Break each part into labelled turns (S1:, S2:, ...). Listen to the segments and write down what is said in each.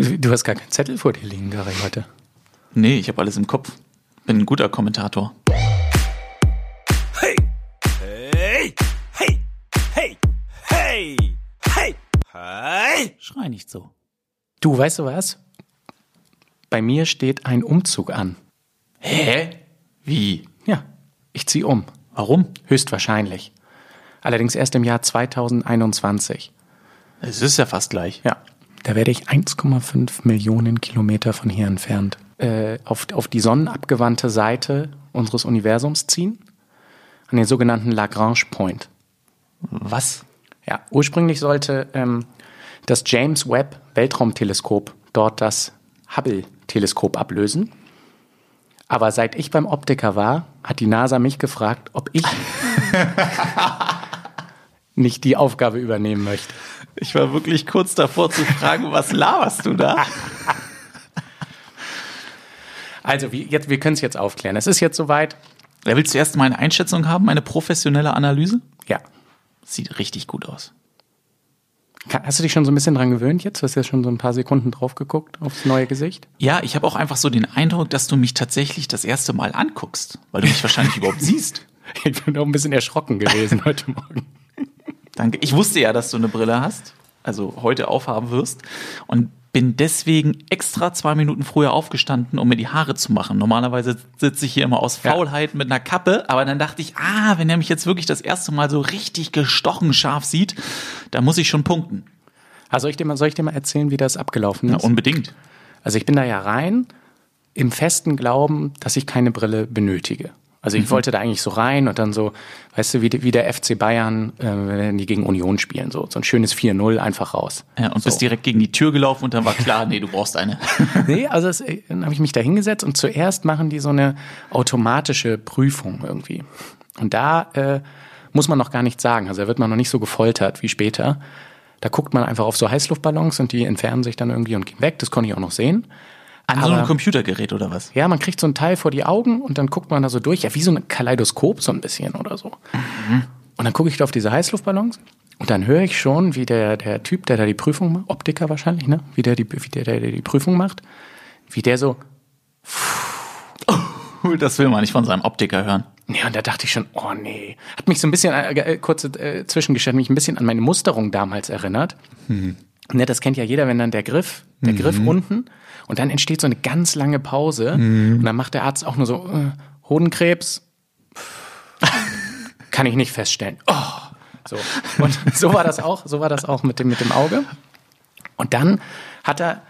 S1: Du hast gar keinen Zettel vor dir liegen, Gary, heute.
S2: Nee, ich habe alles im Kopf. Bin ein guter Kommentator.
S3: Hey! Hey! Hey! Hey! Hey! Hey! Hey!
S2: Schrei nicht so.
S1: Du, weißt du was? Bei mir steht ein Umzug an.
S2: Hä? Wie?
S1: Ja, ich ziehe um.
S2: Warum?
S1: Höchstwahrscheinlich. Allerdings erst im Jahr 2021.
S2: Es ist ja fast gleich.
S1: Ja, da werde ich 1,5 Millionen Kilometer von hier entfernt äh, auf, auf die sonnenabgewandte Seite unseres Universums ziehen, an den sogenannten Lagrange Point.
S2: Was?
S1: Ja, ursprünglich sollte ähm, das James Webb Weltraumteleskop dort das Hubble-Teleskop ablösen. Aber seit ich beim Optiker war, hat die NASA mich gefragt, ob ich nicht die Aufgabe übernehmen möchte.
S2: Ich war wirklich kurz davor zu fragen, was laberst du da?
S1: Also, wie, jetzt, wir können es jetzt aufklären. Es ist jetzt soweit.
S2: Ja, willst du erst mal eine Einschätzung haben, eine professionelle Analyse?
S1: Ja.
S2: Sieht richtig gut aus.
S1: Hast du dich schon so ein bisschen dran gewöhnt jetzt? Du hast ja schon so ein paar Sekunden drauf geguckt aufs neue Gesicht.
S2: Ja, ich habe auch einfach so den Eindruck, dass du mich tatsächlich das erste Mal anguckst, weil du mich wahrscheinlich überhaupt siehst.
S1: Ich bin auch ein bisschen erschrocken gewesen heute Morgen.
S2: Danke. Ich wusste ja, dass du eine Brille hast, also heute aufhaben wirst und bin deswegen extra zwei Minuten früher aufgestanden, um mir die Haare zu machen. Normalerweise sitze ich hier immer aus
S1: Ja.
S2: Faulheit mit einer Kappe, aber dann dachte ich, ah, wenn er mich jetzt wirklich das erste Mal so richtig gestochen scharf sieht, dann muss ich schon punkten.
S1: Also soll ich dir mal, soll ich dir mal erzählen, wie das abgelaufen
S2: Na,
S1: ist?
S2: unbedingt.
S1: Also ich bin da ja rein im festen Glauben, dass ich keine Brille benötige. Also
S2: Mhm.
S1: ich wollte da eigentlich so rein und dann so, weißt du, wie, wie der FC Bayern, äh, wenn die gegen Union spielen, so, so ein schönes 4-0 einfach raus.
S2: Ja, und
S1: so.
S2: bist direkt gegen die Tür gelaufen und dann war klar, nee, du brauchst eine.
S1: Nee, also es, äh, dann habe ich mich da hingesetzt und zuerst machen die so eine automatische Prüfung irgendwie. Und da äh, muss man noch gar nichts sagen. Also da wird man noch nicht so gefoltert wie später. Da guckt man einfach auf so Heißluftballons und die entfernen sich dann irgendwie und gehen weg. Das konnte ich auch noch sehen.
S2: An so einem Computergerät oder was?
S1: Ja, man kriegt so ein Teil vor die Augen und dann guckt man da so durch, ja, wie so ein Kaleidoskop so ein bisschen oder so. Und dann gucke ich da auf diese Heißluftballons und dann höre ich schon, wie der, der Typ, der da die Prüfung macht, Optiker wahrscheinlich, ne? Wie der die, wie der, der, der die Prüfung macht, wie der so,
S2: Das will man nicht von seinem Optiker hören.
S1: ja, und da dachte ich schon, oh nee. Hat mich so ein bisschen, äh, äh, kurze äh, Zwischengestellt, mich ein bisschen an meine Musterung damals erinnert. Ne, das kennt ja jeder, wenn dann der Griff, der Griff unten und dann entsteht so eine ganz lange Pause und dann macht der Arzt auch nur so äh, Hodenkrebs. Kann ich nicht feststellen. Oh, so. Und so war das auch, so war das auch mit dem, mit dem Auge. Und dann hat er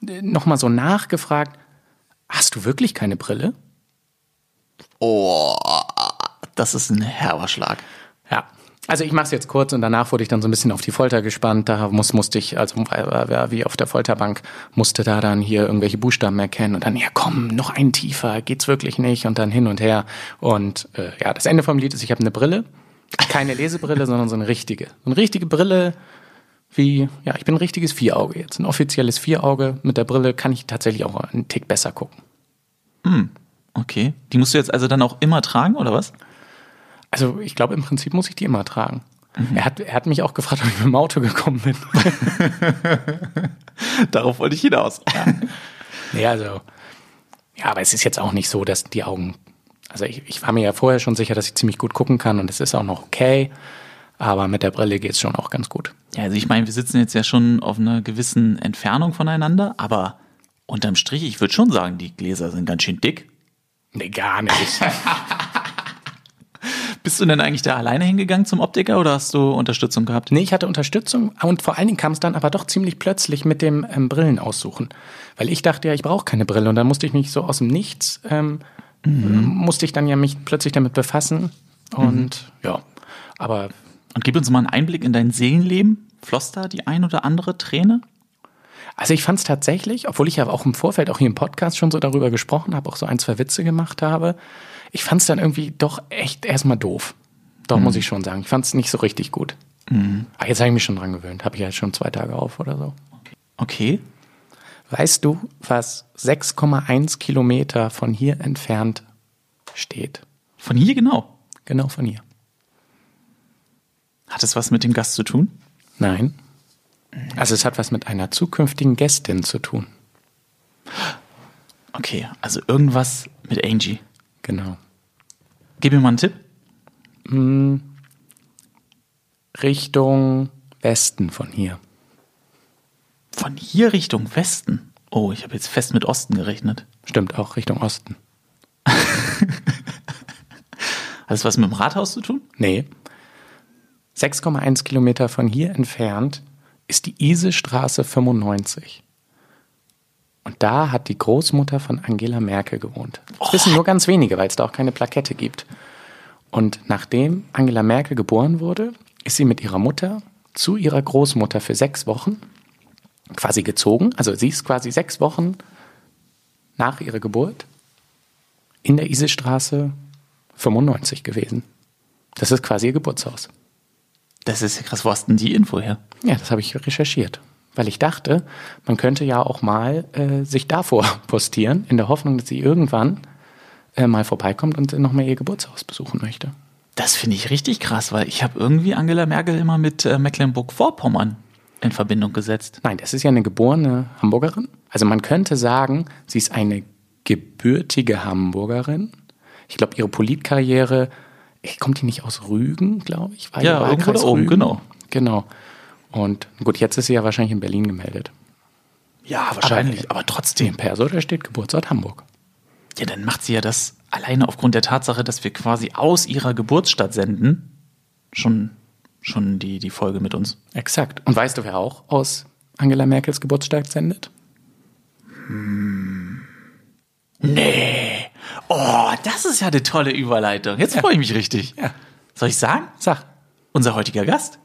S1: nochmal so nachgefragt, hast du wirklich keine Brille?
S2: Oh, das ist ein herber Schlag.
S1: Ja. Also ich mache es jetzt kurz und danach wurde ich dann so ein bisschen auf die Folter gespannt. Da muss, musste ich, also äh, wie auf der Folterbank, musste da dann hier irgendwelche Buchstaben erkennen und dann, ja komm, noch einen tiefer, geht's wirklich nicht und dann hin und her. Und äh, ja, das Ende vom Lied ist, ich habe eine Brille, keine Lesebrille, sondern so eine richtige. So eine richtige Brille, wie, ja, ich bin ein richtiges Vierauge jetzt. Ein offizielles Vierauge. Mit der Brille kann ich tatsächlich auch einen Tick besser gucken.
S2: Okay. Die musst du jetzt also dann auch immer tragen, oder was?
S1: Also ich glaube, im Prinzip muss ich die immer tragen. Er, hat, er hat mich auch gefragt, ob ich mit dem Auto gekommen bin.
S2: Darauf wollte ich hinaus.
S1: Nee, also, ja, aber es ist jetzt auch nicht so, dass die Augen, also ich, ich war mir ja vorher schon sicher, dass ich ziemlich gut gucken kann und es ist auch noch okay, aber mit der Brille geht's schon auch ganz gut.
S2: Ja, also ich meine, wir sitzen jetzt ja schon auf einer gewissen Entfernung voneinander, aber unterm Strich, ich würde schon sagen, die Gläser sind ganz schön dick.
S1: Nee, gar nicht.
S2: Bist du denn eigentlich da alleine hingegangen zum Optiker oder hast du Unterstützung gehabt?
S1: nee, ich hatte Unterstützung und vor allen Dingen kam es dann aber doch ziemlich plötzlich mit dem ähm, Brillen aussuchen. Weil ich dachte ja, ich brauche keine Brille und dann musste ich mich so aus dem Nichts, ähm, musste ich dann ja mich plötzlich damit befassen und ja, aber
S2: Und gib uns mal einen Einblick in dein Seelenleben. Floss da die ein oder andere Träne?
S1: Also ich fand es tatsächlich, obwohl ich ja auch im Vorfeld auch hier im Podcast schon so darüber gesprochen habe, auch so ein, zwei Witze gemacht habe, ich fand es dann irgendwie doch echt erstmal doof. Doch, muss ich schon sagen. Ich fand es nicht so richtig gut. Aber jetzt habe ich mich schon dran gewöhnt. Habe ich ja jetzt schon zwei Tage auf oder so.
S2: Okay.
S1: Weißt du, was 6,1 Kilometer von hier entfernt steht?
S2: Von hier genau.
S1: Genau von hier.
S2: Hat es was mit dem Gast zu tun?
S1: Nein. Also es hat was mit einer zukünftigen Gästin zu tun.
S2: Okay, also irgendwas mit Angie.
S1: Genau.
S2: Gib mir mal einen Tipp.
S1: Richtung Westen von hier.
S2: Von hier Richtung Westen. Oh, ich habe jetzt fest mit Osten gerechnet.
S1: Stimmt auch Richtung Osten.
S2: Hat das was mit dem Rathaus zu tun?
S1: Nee. 6,1 Kilometer von hier entfernt ist die Isestraße 95. Und da hat die Großmutter von Angela Merkel gewohnt. Das wissen nur ganz wenige, weil es da auch keine Plakette gibt. Und nachdem Angela Merkel geboren wurde, ist sie mit ihrer Mutter zu ihrer Großmutter für sechs Wochen quasi gezogen. Also sie ist quasi sechs Wochen nach ihrer Geburt in der Isestraße 95 gewesen. Das ist quasi ihr Geburtshaus.
S2: Das ist ja krass. Wo hast denn die Info her?
S1: Ja, das habe ich recherchiert. Weil ich dachte, man könnte ja auch mal äh, sich davor postieren, in der Hoffnung, dass sie irgendwann äh, mal vorbeikommt und nochmal ihr Geburtshaus besuchen möchte.
S2: Das finde ich richtig krass, weil ich habe irgendwie Angela Merkel immer mit äh, Mecklenburg-Vorpommern in Verbindung gesetzt.
S1: Nein, das ist ja eine geborene Hamburgerin. Also man könnte sagen, sie ist eine gebürtige Hamburgerin. Ich glaube, ihre Politkarriere, kommt die nicht aus Rügen, glaube ich? War
S2: Ja, irgendwo da oben,
S1: Rügen?
S2: genau.
S1: Genau. Und gut, jetzt ist sie ja wahrscheinlich in Berlin gemeldet.
S2: Ja,
S1: wahrscheinlich,
S2: Aber
S1: Im
S2: trotzdem.
S1: Perso, da steht Geburtsort Hamburg.
S2: Ja, dann macht sie ja das alleine aufgrund der Tatsache, dass wir quasi aus ihrer Geburtsstadt senden, schon, schon die, die Folge mit uns.
S1: Exakt. Und weißt du, wer auch aus Angela Merkels Geburtsstadt sendet?
S2: Nee. Oh, das ist ja eine tolle Überleitung. Jetzt freue ich mich richtig.
S1: Ja.
S2: Soll ich sagen?
S1: Sag.
S2: Unser heutiger Gast,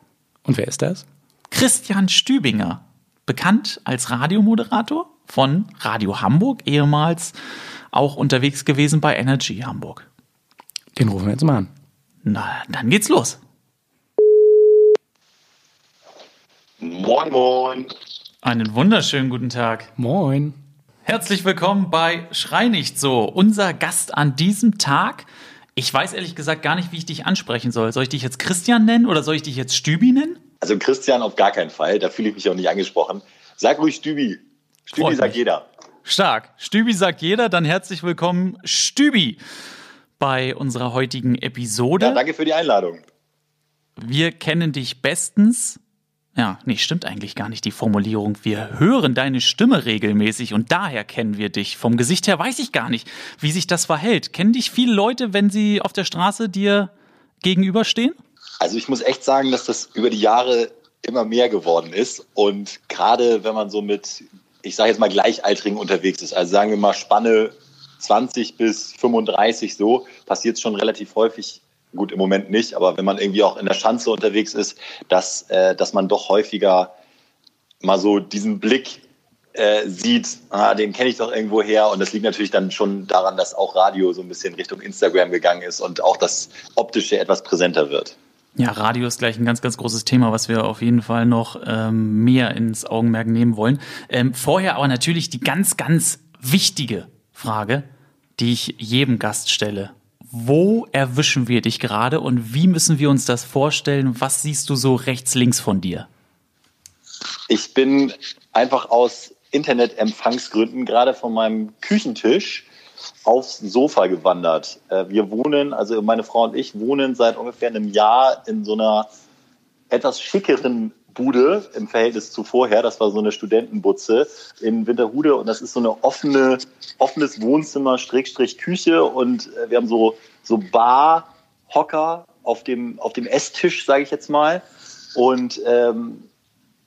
S1: Und wer ist das?
S2: Christian Stübinger, bekannt als Radiomoderator von Radio Hamburg, ehemals auch unterwegs gewesen bei Energy Hamburg.
S1: Den rufen wir jetzt mal an.
S2: Na, dann geht's los.
S4: Moin, moin.
S2: Einen wunderschönen guten Tag.
S1: Moin.
S2: Herzlich willkommen bei Schrei nicht so. Unser Gast an diesem Tag. Ich weiß ehrlich gesagt gar nicht, wie ich dich ansprechen soll. Soll ich dich jetzt Christian nennen oder soll ich dich jetzt Stübi nennen?
S4: Also Christian auf gar keinen Fall, da fühle ich mich auch nicht angesprochen. Sag ruhig Stübi. Stübi
S2: Freut
S4: sagt
S2: mich.
S4: jeder.
S2: Stark. Stübi sagt jeder. Dann herzlich willkommen, Stübi, bei unserer heutigen Episode.
S4: Ja, danke für die Einladung.
S2: Wir kennen dich bestens. Ja, nee, stimmt eigentlich gar nicht die Formulierung. Wir hören deine Stimme regelmäßig und daher kennen wir dich. Vom Gesicht her weiß ich gar nicht, wie sich das verhält. Kennen dich viele Leute, wenn sie auf der Straße dir gegenüberstehen?
S4: Also ich muss echt sagen, dass das über die Jahre immer mehr geworden ist. Und gerade wenn man so mit, ich sage jetzt mal Gleichaltrigen unterwegs ist, also sagen wir mal Spanne 20 bis 35 so, passiert es schon relativ häufig. Gut, im Moment nicht, aber wenn man irgendwie auch in der Schanze unterwegs ist, dass, äh, dass man doch häufiger mal so diesen Blick äh, sieht, ah, den kenne ich doch irgendwo her. Und das liegt natürlich dann schon daran, dass auch Radio so ein bisschen Richtung Instagram gegangen ist und auch das Optische etwas präsenter wird.
S2: Ja, Radio ist gleich ein ganz, ganz großes Thema, was wir auf jeden Fall noch ähm, mehr ins Augenmerk nehmen wollen. Ähm, vorher aber natürlich die ganz, ganz wichtige Frage, die ich jedem Gast stelle. Wo erwischen wir dich gerade und wie müssen wir uns das vorstellen? Was siehst du so rechts, links von dir?
S4: Ich bin einfach aus Internetempfangsgründen gerade von meinem Küchentisch aufs Sofa gewandert. Äh, Wir wohnen, also meine Frau und ich wohnen seit ungefähr einem Jahr in so einer etwas schickeren Bude im Verhältnis zu vorher. Das war so eine Studentenbutze in Winterhude und das ist so eine offene, offenes Wohnzimmer, Schrägstrich Küche und äh, wir haben so, so Barhocker auf dem, auf dem Esstisch, sage ich jetzt mal. Und ähm,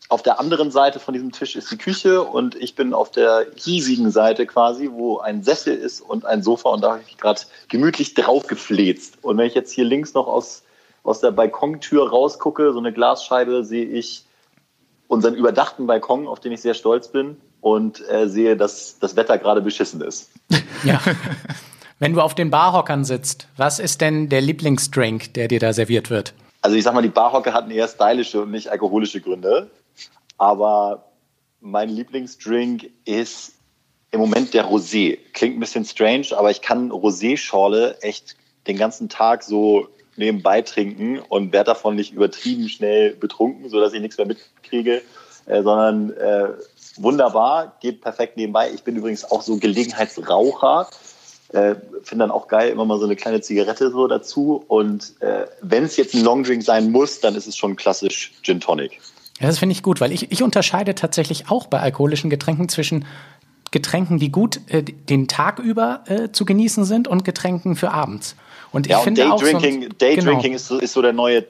S4: auf der anderen Seite von diesem Tisch ist die Küche und ich bin auf der hiesigen Seite quasi, wo ein Sessel ist und ein Sofa und da habe ich gerade gemütlich drauf gefläzt. Und wenn ich jetzt hier links noch aus, aus der Balkontür rausgucke, so eine Glasscheibe, sehe ich unseren überdachten Balkon, auf den ich sehr stolz bin und äh, sehe, dass das Wetter gerade beschissen ist.
S1: Ja. Wenn du auf den Barhockern sitzt, was ist denn der Lieblingsdrink, der dir da serviert wird?
S4: Also ich sag mal, die Barhocke hatten eher stylische und nicht alkoholische Gründe. Aber mein Lieblingsdrink ist im Moment der Rosé. Klingt ein bisschen strange, aber ich kann Rosé-Schorle echt den ganzen Tag so nebenbei trinken und werde davon nicht übertrieben schnell betrunken, sodass ich nichts mehr mitkriege. äh, sondern äh, wunderbar, geht perfekt nebenbei. Ich bin übrigens auch so Gelegenheitsraucher. Äh, Finde dann auch geil, immer mal so eine kleine Zigarette so dazu. Und äh, wenn es jetzt ein Longdrink sein muss, dann ist es schon klassisch Gin Tonic.
S1: Ja, das finde ich gut, weil ich, ich unterscheide tatsächlich auch bei alkoholischen Getränken zwischen Getränken, die gut äh, den Tag über äh, zu genießen sind und Getränken für abends. Und ich
S4: ja,
S1: finde auch
S4: Daydrinking,
S1: so,
S4: Daydrinking
S1: genau.
S4: ist, so, ist so der neue, äh,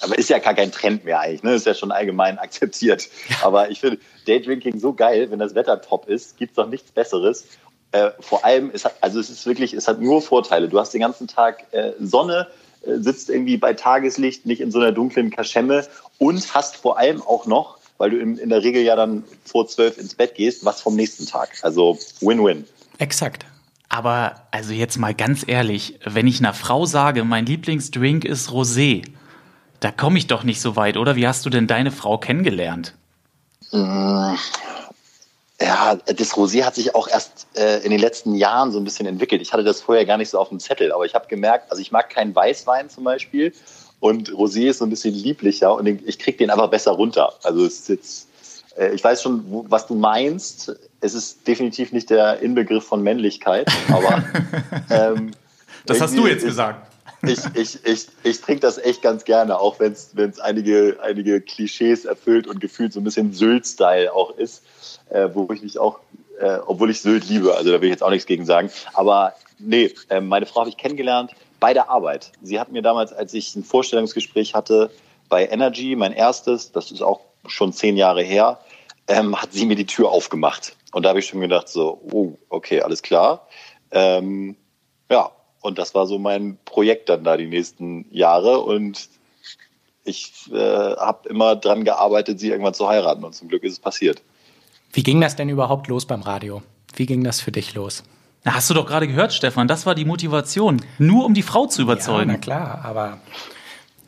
S4: aber ist ja gar kein Trend mehr eigentlich, ne? Ist ja schon allgemein akzeptiert. Aber ich finde Daydrinking so geil, wenn das Wetter top ist, gibt's doch nichts Besseres. Äh, vor allem, es hat, also es ist wirklich, es hat nur Vorteile. Du hast den ganzen Tag äh, Sonne, äh, sitzt irgendwie bei Tageslicht, nicht in so einer dunklen Kaschemme und hast vor allem auch noch, weil du in, in der Regel ja dann vor zwölf ins Bett gehst, was vom nächsten Tag. Also Win-Win.
S1: Exakt.
S2: Aber also jetzt mal ganz ehrlich, wenn ich einer Frau sage, mein Lieblingsdrink ist Rosé, da komme ich doch nicht so weit, oder? Wie hast du denn deine Frau kennengelernt?
S4: Ja, das Rosé hat sich auch erst äh, in den letzten Jahren so ein bisschen entwickelt. Ich hatte das vorher gar nicht so auf dem Zettel, aber ich habe gemerkt, also ich mag keinen Weißwein zum Beispiel und Rosé ist so ein bisschen lieblicher und ich kriege den aber besser runter. Also es ist jetzt, äh, ich weiß schon, wo, was du meinst. Es ist definitiv nicht der Inbegriff von Männlichkeit, aber ähm,
S2: Das hast du jetzt
S4: ist-
S2: gesagt.
S4: Ich, ich, ich, ich trinke das echt ganz gerne, auch wenn es einige, einige Klischees erfüllt und gefühlt so ein bisschen Sylt-Style auch ist, äh, wo ich mich auch, äh, obwohl ich Sylt liebe, also da will ich jetzt auch nichts gegen sagen. Aber nee, äh, meine Frau habe ich kennengelernt bei der Arbeit. Sie hat mir damals, als ich ein Vorstellungsgespräch hatte bei Energy, mein erstes, das ist auch schon zehn Jahre her, ähm, hat sie mir die Tür aufgemacht. Und da habe ich schon gedacht, so, oh, okay, alles klar. Ähm, ja, und das war so mein Projekt dann da die nächsten Jahre. Und ich äh, habe immer dran gearbeitet, sie irgendwann zu heiraten. Und zum Glück ist es passiert.
S1: Wie ging das denn überhaupt los beim Radio? Wie ging das für dich los?
S2: Na, hast du doch gerade gehört, Stefan, das war die Motivation. Nur um die Frau zu
S1: Ja,
S2: überzeugen.
S1: na klar, aber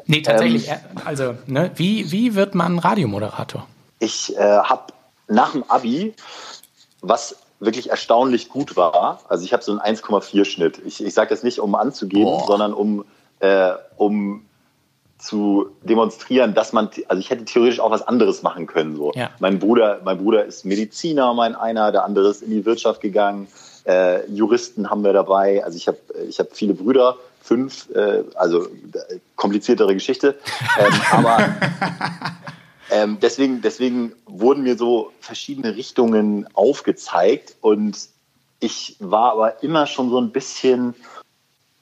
S1: nee, tatsächlich. äh, also, ne, wie, wie wird man Radiomoderator?
S4: Ich äh, habe nach dem Abi, was wirklich erstaunlich gut war, also ich habe so einen 1,4 Schnitt. Ich, ich sage das nicht, um anzugeben,
S2: Boah.
S4: sondern um, äh, um zu demonstrieren, dass man, also ich hätte theoretisch auch was anderes machen können. So.
S1: Ja.
S4: Mein Bruder, mein Bruder ist Mediziner, mein einer, der andere ist in die Wirtschaft gegangen. Äh, Juristen haben wir dabei. Also ich habe, ich habe viele Brüder, fünf, äh, also äh, kompliziertere Geschichte. Ähm, aber ähm, deswegen, deswegen wurden mir so verschiedene Richtungen aufgezeigt und ich war aber immer schon so ein bisschen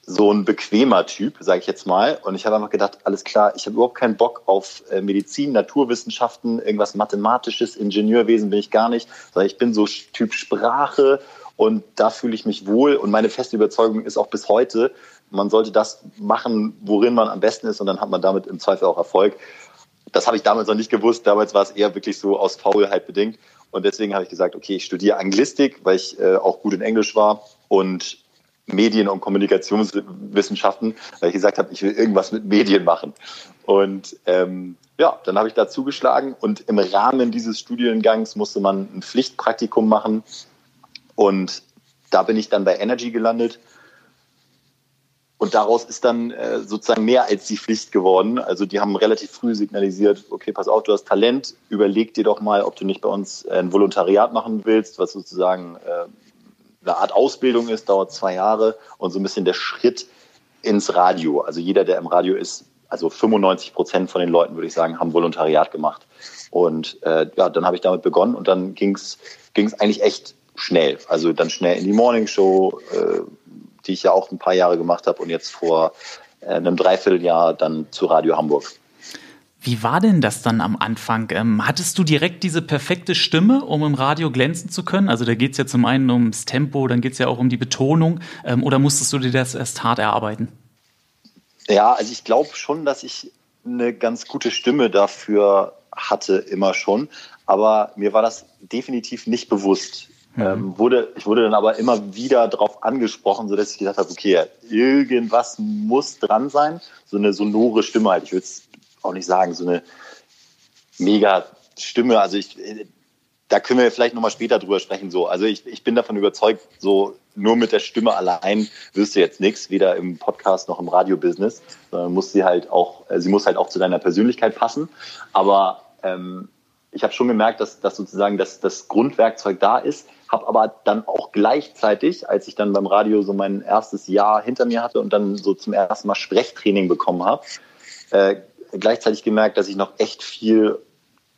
S4: so ein bequemer Typ, sage ich jetzt mal. Und ich habe einfach gedacht, alles klar, ich habe überhaupt keinen Bock auf äh, Medizin, Naturwissenschaften, irgendwas Mathematisches, Ingenieurwesen bin ich gar nicht, sondern ich bin so Typ Sprache und da fühle ich mich wohl. Und meine feste Überzeugung ist auch bis heute, man sollte das machen, worin man am besten ist und dann hat man damit im Zweifel auch Erfolg. Das habe ich damals noch nicht gewusst. Damals war es eher wirklich so aus Faulheit bedingt. Und deswegen habe ich gesagt, okay, ich studiere Anglistik, weil ich äh, auch gut in Englisch war und Medien- und Kommunikationswissenschaften, weil ich gesagt habe, ich will irgendwas mit Medien machen. Und ähm, ja, dann habe ich da zugeschlagen und im Rahmen dieses Studiengangs musste man ein Pflichtpraktikum machen. Und da bin ich dann bei Energy gelandet. Und daraus ist dann äh, sozusagen mehr als die Pflicht geworden. Also die haben relativ früh signalisiert, okay, pass auf, du hast Talent, überleg dir doch mal, ob du nicht bei uns äh, ein Volontariat machen willst, was sozusagen äh, eine Art Ausbildung ist, dauert zwei Jahre und so ein bisschen der Schritt ins Radio. Also jeder, der im Radio ist, also 95 Prozent von den Leuten, würde ich sagen, haben Volontariat gemacht. Und äh, ja, dann habe ich damit begonnen und dann ging es eigentlich echt schnell. Also dann schnell in die Morningshow, äh, die ich ja auch ein paar Jahre gemacht habe und jetzt vor äh, einem Dreivierteljahr dann zu Radio Hamburg.
S2: Wie war denn das dann am Anfang? Ähm, hattest du direkt diese perfekte Stimme, um im Radio glänzen zu können? Also da geht es ja zum einen ums Tempo, dann geht es ja auch um die Betonung. Ähm, oder musstest du dir das erst hart erarbeiten?
S4: Ja, also ich glaube schon, dass ich eine ganz gute Stimme dafür hatte, immer schon. Aber mir war das definitiv nicht bewusst. Mhm. Ähm, wurde, ich wurde dann aber immer wieder darauf angesprochen, sodass ich gedacht habe, okay, irgendwas muss dran sein. So eine sonore Stimme halt. Ich würde es auch nicht sagen, so eine mega Stimme. Also ich, da können wir vielleicht nochmal später drüber sprechen. So, also ich, ich bin davon überzeugt, so nur mit der Stimme allein wirst du jetzt nichts, weder im Podcast noch im Radiobusiness. Sondern muss sie halt auch, sie muss halt auch zu deiner Persönlichkeit passen. Aber ähm, ich habe schon gemerkt, dass, dass sozusagen das, das Grundwerkzeug da ist, habe aber dann auch gleichzeitig, als ich dann beim Radio so mein erstes Jahr hinter mir hatte und dann so zum ersten Mal Sprechtraining bekommen habe, äh, gleichzeitig gemerkt, dass ich noch echt viel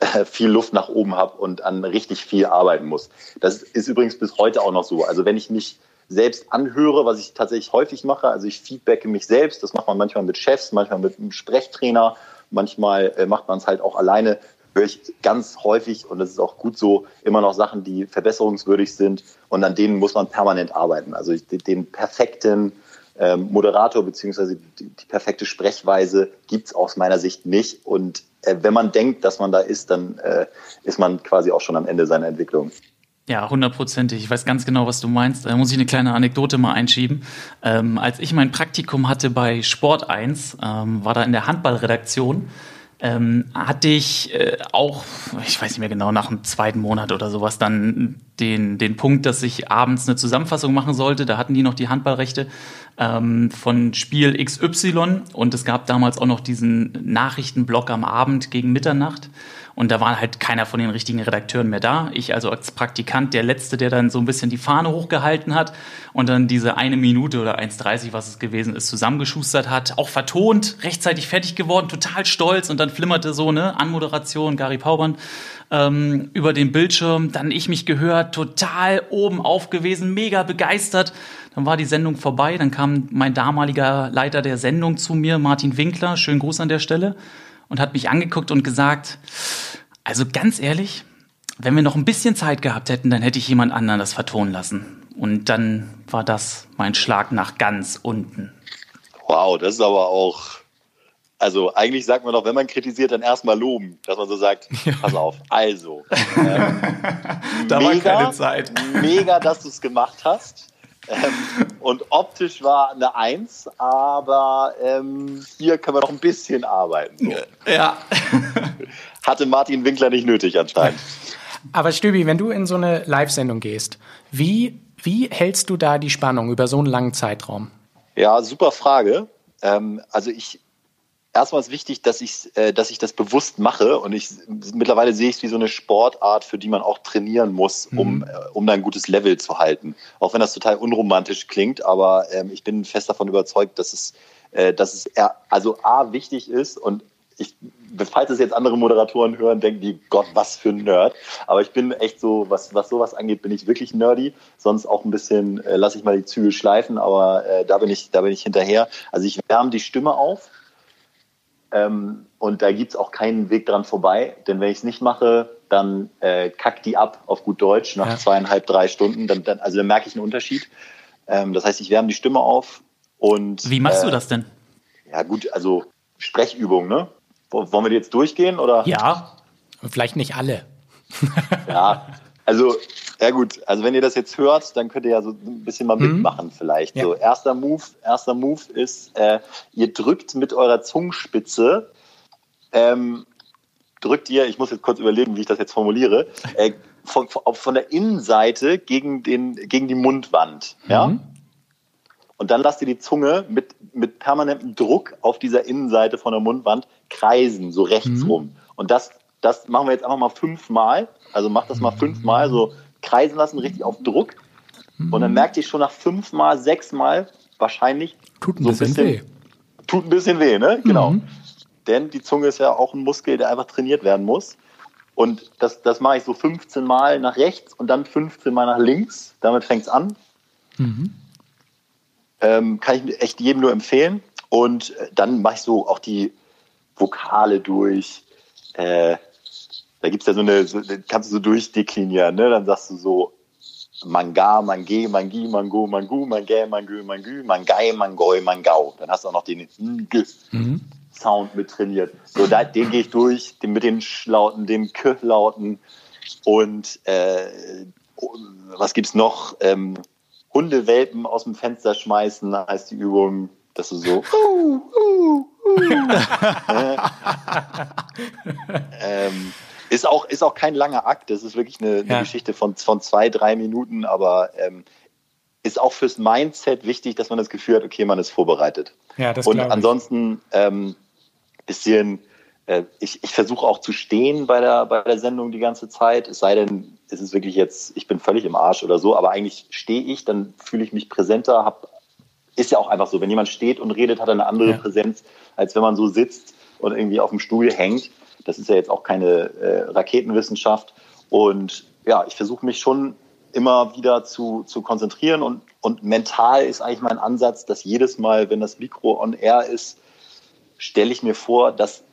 S4: äh, viel Luft nach oben habe und an richtig viel arbeiten muss. Das ist übrigens bis heute auch noch so. Also wenn ich mich selbst anhöre, was ich tatsächlich häufig mache, also ich feedbacke mich selbst, das macht man manchmal mit Chefs, manchmal mit einem Sprechtrainer, manchmal äh, macht man es halt auch alleine, höre ich ganz häufig, und das ist auch gut so, immer noch Sachen, die verbesserungswürdig sind und an denen muss man permanent arbeiten. Also den perfekten ähm, Moderator beziehungsweise die, perfekte Sprechweise gibt's aus meiner Sicht nicht. Und äh, wenn man denkt, dass man da ist, dann äh, ist man quasi auch schon am Ende seiner Entwicklung.
S2: Ja, hundertprozentig. Ich weiß ganz genau, was du meinst. Da muss ich eine kleine Anekdote mal einschieben. Ähm, als ich mein Praktikum hatte bei Sport 1, ähm, war da in der Handballredaktion ähm, hatte ich äh, auch, ich weiß nicht mehr genau, nach einem zweiten Monat oder sowas dann den, den Punkt, dass ich abends eine Zusammenfassung machen sollte. Da hatten die noch die Handballrechte ähm, von Spiel XY und es gab damals auch noch diesen Nachrichtenblock am Abend gegen Mitternacht. Und da war halt keiner von den richtigen Redakteuren mehr da. Ich also als Praktikant der Letzte, der dann so ein bisschen die Fahne hochgehalten hat und dann diese eine Minute oder 1,30, was es gewesen ist, zusammengeschustert hat. Auch vertont, rechtzeitig fertig geworden, total stolz. Und dann flimmerte so, ne, Anmoderation, Gary Paubern ähm, über den Bildschirm. Dann ich mich gehört, total oben auf gewesen, mega begeistert. Dann war die Sendung vorbei. Dann kam mein damaliger Leiter der Sendung zu mir, Martin Winkler. Schönen Gruß an der Stelle und hat mich angeguckt und gesagt, also ganz ehrlich, wenn wir noch ein bisschen Zeit gehabt hätten, dann hätte ich jemand anderen das vertonen lassen. Und dann war das mein Schlag nach ganz unten.
S4: Wow, das ist aber auch. Also eigentlich sagt man doch, wenn man kritisiert, dann erstmal loben, dass man so sagt, pass auf, also. Ähm,
S1: da mega, war keine Zeit.
S4: Mega, dass du es gemacht hast. Ähm, und optisch war eine Eins, aber ähm, hier können wir noch ein bisschen arbeiten. So.
S1: Ja.
S4: Hatte Martin Winkler nicht nötig anscheinend.
S1: Aber Stübi, wenn du in so eine Live-Sendung gehst, wie, wie hältst du da die Spannung über so einen langen Zeitraum?
S4: Ja, super Frage. Ähm, also ich erstmal ist wichtig, dass ich, äh, dass ich das bewusst mache und ich mittlerweile sehe ich es wie so eine Sportart, für die man auch trainieren muss, um, mhm. äh, um da ein gutes Level zu halten. Auch wenn das total unromantisch klingt, aber ähm, ich bin fest davon überzeugt, dass es, äh, dass es eher, also A wichtig ist und ich, falls es jetzt andere Moderatoren hören, denken die, Gott, was für ein Nerd. Aber ich bin echt so, was, was sowas angeht, bin ich wirklich nerdy. Sonst auch ein bisschen, äh, lasse ich mal die Züge schleifen, aber äh, da bin ich, da bin ich hinterher. Also ich wärme die Stimme auf ähm, und da gibt's auch keinen Weg dran vorbei, denn wenn ich es nicht mache, dann äh, kackt die ab auf gut Deutsch nach ja. zweieinhalb, drei Stunden. Dann, dann, also dann merke ich einen Unterschied. Ähm, das heißt, ich wärme die Stimme auf und.
S2: Wie machst äh, du das denn?
S4: Ja, gut, also Sprechübung, ne? Wollen wir die jetzt durchgehen oder?
S1: Ja, vielleicht nicht alle.
S4: ja, also ja gut, also wenn ihr das jetzt hört, dann könnt ihr ja so ein bisschen mal mhm. mitmachen vielleicht. Ja. So erster Move, erster Move ist, äh, ihr drückt mit eurer Zungenspitze, ähm, drückt ihr, ich muss jetzt kurz überlegen, wie ich das jetzt formuliere, äh, von, von der Innenseite gegen den gegen die Mundwand, ja. Mhm. Und dann lasst ihr die Zunge mit, mit permanentem Druck auf dieser Innenseite von der Mundwand kreisen, so rechts mhm. rum. Und das, das machen wir jetzt einfach mal fünfmal. Also macht das mal fünfmal, so kreisen lassen, richtig auf Druck. Und dann merkt ihr schon nach fünfmal, sechsmal wahrscheinlich.
S1: Tut ein so bisschen, bisschen, weh.
S4: Tut ein bisschen weh, ne? Genau. Mhm. Denn die Zunge ist ja auch ein Muskel, der einfach trainiert werden muss. Und das, das mache ich so 15 Mal nach rechts und dann 15 Mal nach links. Damit fängt es an. Mhm. Ähm, kann ich echt jedem nur empfehlen. Und äh, dann mache ich so auch die Vokale durch. Äh, da gibt's ja so eine, so, kannst du so durchdeklinieren, ne? Dann sagst du so Manga, Mange, Mangi, Mango, Mangu, Mangä, Mangü, Mangü, Mangai, Mangoi, Mangau. Dann hast du auch noch den Ng mhm. Sound mit trainiert. So, da, den gehe ich durch, den mit den Schlauten, den K-Lauten und äh, was gibt's noch? Ähm, Hundewelpen aus dem Fenster schmeißen heißt die Übung, dass du so uh, uh, uh, ähm, ist auch, ist auch kein langer Akt. Das ist wirklich eine, eine ja. Geschichte von, von zwei, drei Minuten, aber ähm, ist auch fürs Mindset wichtig, dass man das Gefühl hat, okay, man ist vorbereitet.
S1: Ja, das
S4: Und ansonsten ähm, bisschen äh, ich, ich versuche auch zu stehen bei der, bei der Sendung die ganze Zeit. Es sei denn, es ist wirklich jetzt, ich bin völlig im Arsch oder so, aber eigentlich stehe ich, dann fühle ich mich präsenter, hab, ist ja auch einfach so, wenn jemand steht und redet, hat er eine andere ja. Präsenz, als wenn man so sitzt und irgendwie auf dem Stuhl hängt. Das ist ja jetzt auch keine äh, Raketenwissenschaft. Und ja, ich versuche mich schon immer wieder zu, zu konzentrieren und, und mental ist eigentlich mein Ansatz, dass jedes Mal, wenn das Mikro on air ist, stelle ich mir vor, dass,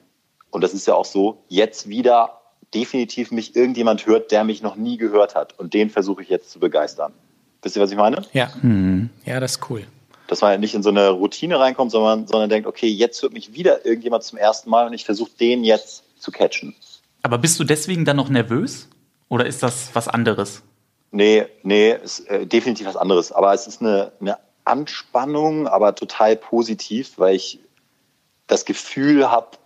S4: und das ist ja auch so, jetzt wieder definitiv mich irgendjemand hört, der mich noch nie gehört hat. Und den versuche ich jetzt zu begeistern. Wisst ihr, was ich meine?
S1: Ja, mhm. ja, das ist cool.
S4: Dass man nicht in so eine Routine reinkommt, sondern, sondern denkt, okay, jetzt hört mich wieder irgendjemand zum ersten Mal und ich versuche den jetzt zu catchen.
S2: Aber bist du deswegen dann noch nervös? Oder ist das was anderes?
S4: Nee, nee, ist äh, definitiv was anderes. Aber es ist eine, eine Anspannung, aber total positiv, weil ich das Gefühl habe,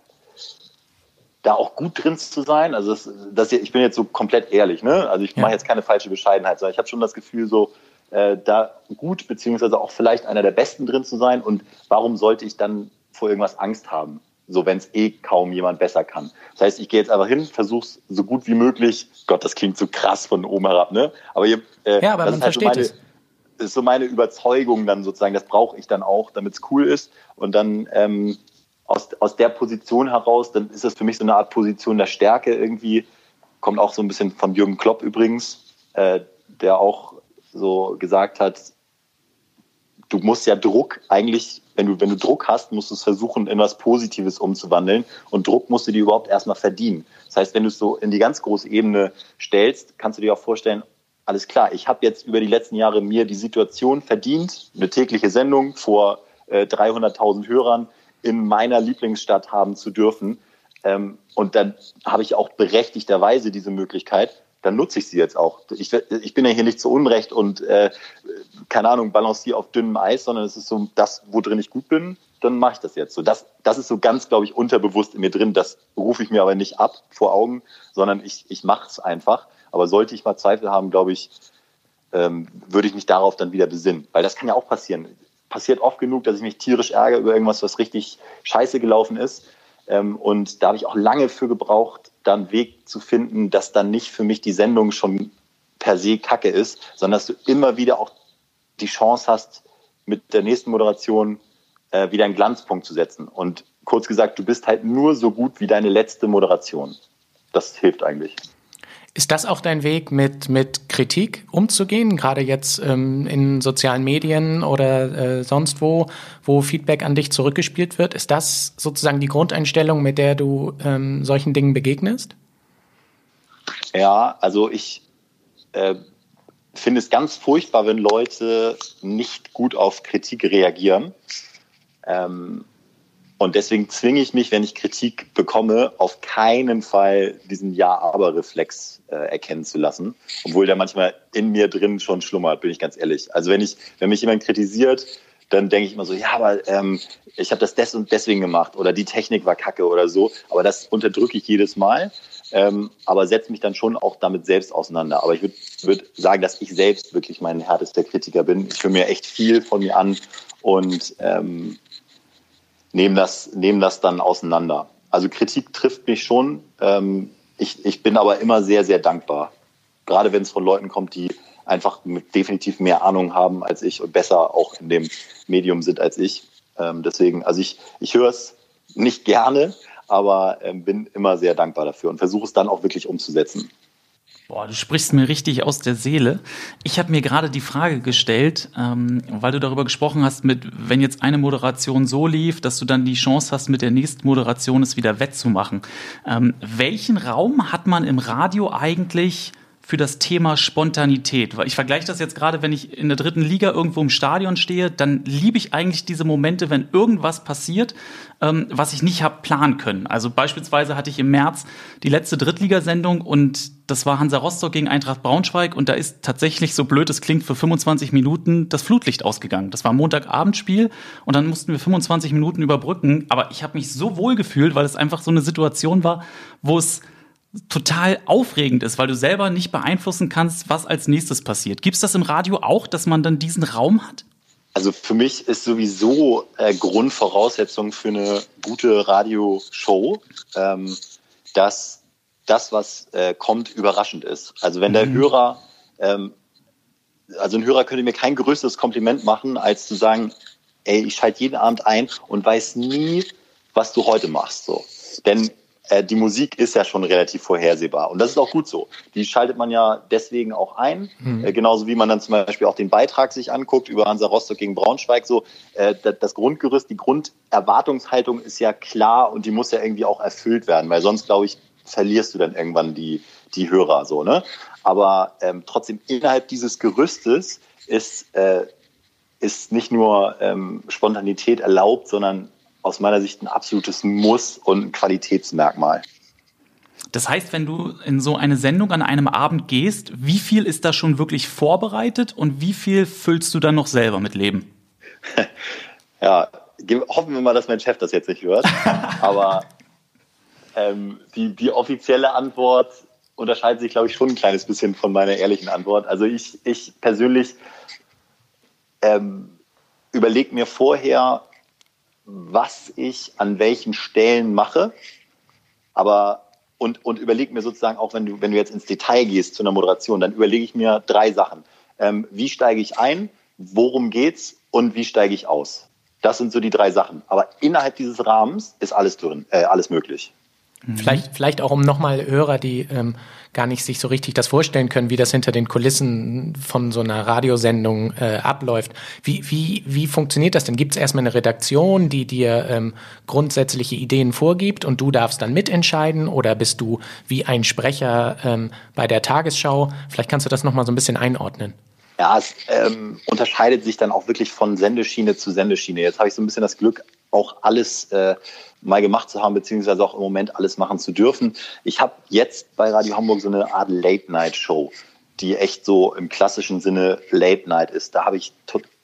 S4: da auch gut drin zu sein. Also das, das, ich bin jetzt so komplett ehrlich, ne? Also ich ja. mache jetzt keine falsche Bescheidenheit, sondern ich habe schon das Gefühl, so äh, da gut beziehungsweise auch vielleicht einer der Besten drin zu sein. Und warum sollte ich dann vor irgendwas Angst haben? So, wenn es eh kaum jemand besser kann. Das heißt, ich gehe jetzt einfach hin, versuche es so gut wie möglich. Gott, das klingt so krass von oben herab, ne? Aber, ihr,
S1: äh, ja, aber man halt versteht so meine, es.
S4: Das ist so meine Überzeugung dann sozusagen. Das brauche ich dann auch, damit es cool ist. Und dann ähm, aus, aus der Position heraus, dann ist das für mich so eine Art Position der Stärke irgendwie. Kommt auch so ein bisschen von Jürgen Klopp übrigens, äh, der auch so gesagt hat, du musst ja Druck eigentlich, wenn du, wenn du Druck hast, musst du es versuchen, in was Positives umzuwandeln. Und Druck musst du dir überhaupt erstmal verdienen. Das heißt, wenn du es so in die ganz große Ebene stellst, kannst du dir auch vorstellen, alles klar, ich habe jetzt über die letzten Jahre mir die Situation verdient, eine tägliche Sendung vor äh, 300.000 Hörern in meiner Lieblingsstadt haben zu dürfen. Ähm, und dann habe ich auch berechtigterweise diese Möglichkeit, dann nutze ich sie jetzt auch. Ich, ich bin ja hier nicht zu Unrecht und äh, keine Ahnung, balanciere auf dünnem Eis, sondern es ist so das, wo drin ich gut bin, dann mache ich das jetzt. So, das, das ist so ganz, glaube ich, unterbewusst in mir drin. Das rufe ich mir aber nicht ab vor Augen, sondern ich, ich mache es einfach. Aber sollte ich mal Zweifel haben, glaube ich, ähm, würde ich mich darauf dann wieder besinnen. Weil das kann ja auch passieren. Passiert oft genug, dass ich mich tierisch ärgere über irgendwas, was richtig scheiße gelaufen ist. Ähm, und da habe ich auch lange für gebraucht, da einen Weg zu finden, dass dann nicht für mich die Sendung schon per se kacke ist, sondern dass du immer wieder auch die Chance hast, mit der nächsten Moderation äh, wieder einen Glanzpunkt zu setzen. Und kurz gesagt, du bist halt nur so gut wie deine letzte Moderation. Das hilft eigentlich.
S1: Ist das auch dein Weg, mit, mit Kritik umzugehen, gerade jetzt ähm, in sozialen Medien oder äh, sonst wo, wo Feedback an dich zurückgespielt wird? Ist das sozusagen die Grundeinstellung, mit der du ähm, solchen Dingen begegnest?
S4: Ja, also ich äh, finde es ganz furchtbar, wenn Leute nicht gut auf Kritik reagieren. Ähm, und deswegen zwinge ich mich, wenn ich Kritik bekomme, auf keinen Fall diesen Ja-Aber-Reflex äh, erkennen zu lassen. Obwohl der manchmal in mir drin schon schlummert, bin ich ganz ehrlich. Also wenn ich, wenn mich jemand kritisiert, dann denke ich immer so, ja, aber ähm, ich habe das des und deswegen gemacht oder die Technik war kacke oder so. Aber das unterdrücke ich jedes Mal. Ähm, aber setze mich dann schon auch damit selbst auseinander. Aber ich würde würd sagen, dass ich selbst wirklich mein härtester Kritiker bin. Ich höre mir echt viel von mir an und ähm, nehmen das, nehmen das dann auseinander. Also Kritik trifft mich schon. Ähm, ich, ich bin aber immer sehr, sehr dankbar. Gerade wenn es von Leuten kommt, die einfach definitiv mehr Ahnung haben als ich und besser auch in dem Medium sind als ich. Ähm, deswegen, also ich, ich höre es nicht gerne, aber ähm, bin immer sehr dankbar dafür und versuche es dann auch wirklich umzusetzen.
S2: Boah, du sprichst mir richtig aus der Seele. Ich habe mir gerade die Frage gestellt, ähm, weil du darüber gesprochen hast, mit wenn jetzt eine Moderation so lief, dass du dann die Chance hast, mit der nächsten Moderation es wieder wettzumachen. Ähm, welchen Raum hat man im Radio eigentlich für das Thema Spontanität. Weil ich vergleiche das jetzt gerade, wenn ich in der dritten Liga irgendwo im Stadion stehe, dann liebe ich eigentlich diese Momente, wenn irgendwas passiert, ähm, was ich nicht habe planen können. Also beispielsweise hatte ich im März die letzte Drittligasendung und das war Hansa Rostock gegen Eintracht Braunschweig und da ist tatsächlich, so blöd es klingt, für 25 Minuten das Flutlicht ausgegangen. Das war Montagabendspiel und dann mussten wir 25 Minuten überbrücken. Aber ich habe mich so wohl gefühlt, weil es einfach so eine Situation war, wo es total aufregend ist, weil du selber nicht beeinflussen kannst, was als nächstes passiert. Gibt es das im Radio auch, dass man dann diesen Raum hat?
S4: also für mich ist sowieso äh, Grundvoraussetzung für eine gute Radioshow, ähm, dass das, was äh, kommt, überraschend ist. Also wenn der mhm. Hörer, ähm, also ein Hörer könnte mir kein größeres Kompliment machen, als zu sagen, ey, ich schalte jeden Abend ein und weiß nie, was du heute machst. So. Denn äh, die Musik ist ja schon relativ vorhersehbar. Und das ist auch gut so. Die schaltet man ja deswegen auch ein. Mhm. Äh, genauso wie man dann zum Beispiel auch den Beitrag sich anguckt über Hansa Rostock gegen Braunschweig. So, äh, das Grundgerüst, die Grunderwartungshaltung ist ja klar und die muss ja irgendwie auch erfüllt werden, weil sonst, glaube ich, verlierst du dann irgendwann die, die Hörer so, ne? Aber ähm, trotzdem innerhalb dieses Gerüstes ist, äh, ist nicht nur ähm, Spontanität erlaubt, sondern aus meiner Sicht ein absolutes Muss und ein Qualitätsmerkmal.
S2: Das heißt, wenn du in so eine Sendung an einem Abend gehst, wie viel ist da schon wirklich vorbereitet und wie viel füllst du dann noch selber mit Leben?
S4: ja, hoffen wir mal, dass mein Chef das jetzt nicht hört. Aber ähm, die, die offizielle Antwort unterscheidet sich, glaube ich, schon ein kleines bisschen von meiner ehrlichen Antwort. Also ich, ich persönlich ähm, überlege mir vorher, was ich an welchen Stellen mache, aber und, und überlege mir sozusagen auch, wenn du, wenn du jetzt ins Detail gehst zu einer Moderation, dann überlege ich mir drei Sachen. Ähm, wie steige ich ein? Worum geht's? Und wie steige ich aus? Das sind so die drei Sachen. Aber innerhalb dieses Rahmens ist alles drin, äh, alles möglich.
S1: Mhm. Vielleicht, vielleicht auch um nochmal Hörer, die ähm, gar nicht sich so richtig das vorstellen können, wie das hinter den Kulissen von so einer Radiosendung äh, abläuft. Wie, wie, wie funktioniert das denn? Gibt es erstmal eine Redaktion, die dir ähm, grundsätzliche Ideen vorgibt und du darfst dann mitentscheiden oder bist du wie ein Sprecher ähm, bei der Tagesschau? Vielleicht kannst du das nochmal so ein bisschen einordnen.
S4: Ja, es ähm, unterscheidet sich dann auch wirklich von Sendeschiene zu Sendeschiene. Jetzt habe ich so ein bisschen das Glück, auch alles äh, mal gemacht zu haben, beziehungsweise auch im Moment alles machen zu dürfen. Ich habe jetzt bei Radio Hamburg so eine Art Late-Night-Show, die echt so im klassischen Sinne Late-Night ist. Da habe ich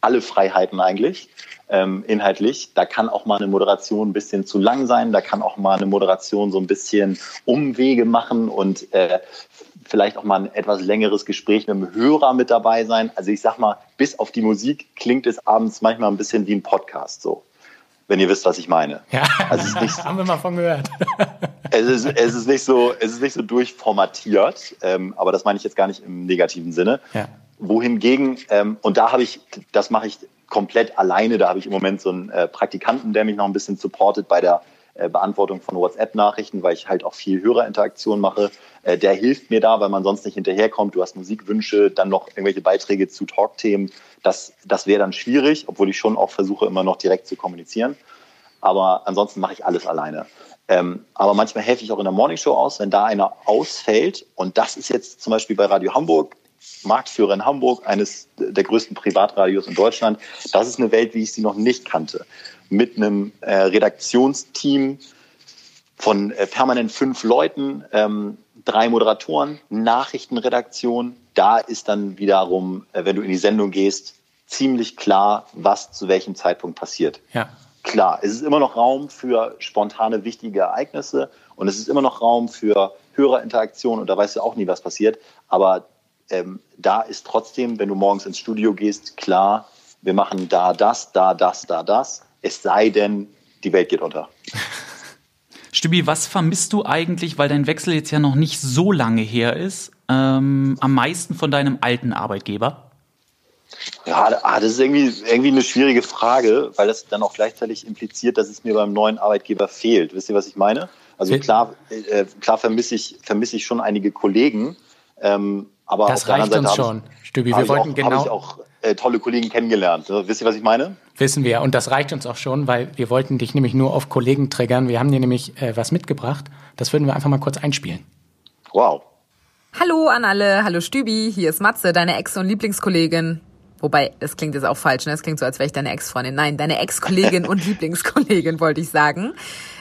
S4: alle Freiheiten eigentlich. Ähm, inhaltlich. Da kann auch mal eine Moderation ein bisschen zu lang sein, da kann auch mal eine Moderation so ein bisschen Umwege machen und äh, vielleicht auch mal ein etwas längeres Gespräch mit dem Hörer mit dabei sein. Also ich sag mal, bis auf die Musik klingt es abends manchmal ein bisschen wie ein Podcast so wenn ihr wisst, was ich meine.
S1: Ja, also es ist nicht, haben wir mal von gehört.
S4: es, ist, es, ist nicht so, es ist nicht so durchformatiert, ähm, aber das meine ich jetzt gar nicht im negativen Sinne. Ja. Wohingegen, ähm, und da habe ich, das mache ich komplett alleine, da habe ich im Moment so einen äh, Praktikanten, der mich noch ein bisschen supportet bei der äh, Beantwortung von WhatsApp-Nachrichten, weil ich halt auch viel Hörerinteraktion mache. Äh, der hilft mir da, weil man sonst nicht hinterherkommt. Du hast Musikwünsche, dann noch irgendwelche Beiträge zu Talkthemen. Das, das wäre dann schwierig, obwohl ich schon auch versuche, immer noch direkt zu kommunizieren. Aber ansonsten mache ich alles alleine. Ähm, aber manchmal helfe ich auch in der Morningshow aus, wenn da einer ausfällt. Und das ist jetzt zum Beispiel bei Radio Hamburg, Marktführer in Hamburg, eines der größten Privatradios in Deutschland. Das ist eine Welt, wie ich sie noch nicht kannte mit einem äh, Redaktionsteam von äh, permanent fünf Leuten, ähm, drei Moderatoren, Nachrichtenredaktion. Da ist dann wiederum, äh, wenn du in die Sendung gehst, ziemlich klar, was zu welchem Zeitpunkt passiert. Ja. Klar, es ist immer noch Raum für spontane, wichtige Ereignisse und es ist immer noch Raum für Hörerinteraktion und da weißt du auch nie, was passiert. Aber ähm, da ist trotzdem, wenn du morgens ins Studio gehst, klar, wir machen da das, da das, da das es sei denn, die Welt geht unter.
S2: Stübi, was vermisst du eigentlich, weil dein Wechsel jetzt ja noch nicht so lange her ist, ähm, am meisten von deinem alten Arbeitgeber?
S4: Ja, ah, das ist irgendwie, irgendwie eine schwierige Frage, weil das dann auch gleichzeitig impliziert, dass es mir beim neuen Arbeitgeber fehlt. Wisst ihr, was ich meine? Also klar, äh, klar vermisse ich, vermisse ich schon einige Kollegen, ähm, aber
S1: das reicht uns schon, Stübi. Wir wollten
S4: auch,
S1: genau.
S4: Habe ich auch äh, tolle Kollegen kennengelernt. Wisst ihr, was ich meine?
S1: Wissen wir. Und das reicht uns auch schon, weil wir wollten dich nämlich nur auf Kollegen triggern. Wir haben dir nämlich äh, was mitgebracht. Das würden wir einfach mal kurz einspielen.
S4: Wow.
S5: Hallo an alle. Hallo Stübi. Hier ist Matze, deine Ex- und Lieblingskollegin. Wobei, das klingt jetzt auch falsch, ne? Das klingt so, als wäre ich deine Ex-Freundin. Nein, deine Ex-Kollegin und Lieblingskollegin, wollte ich sagen.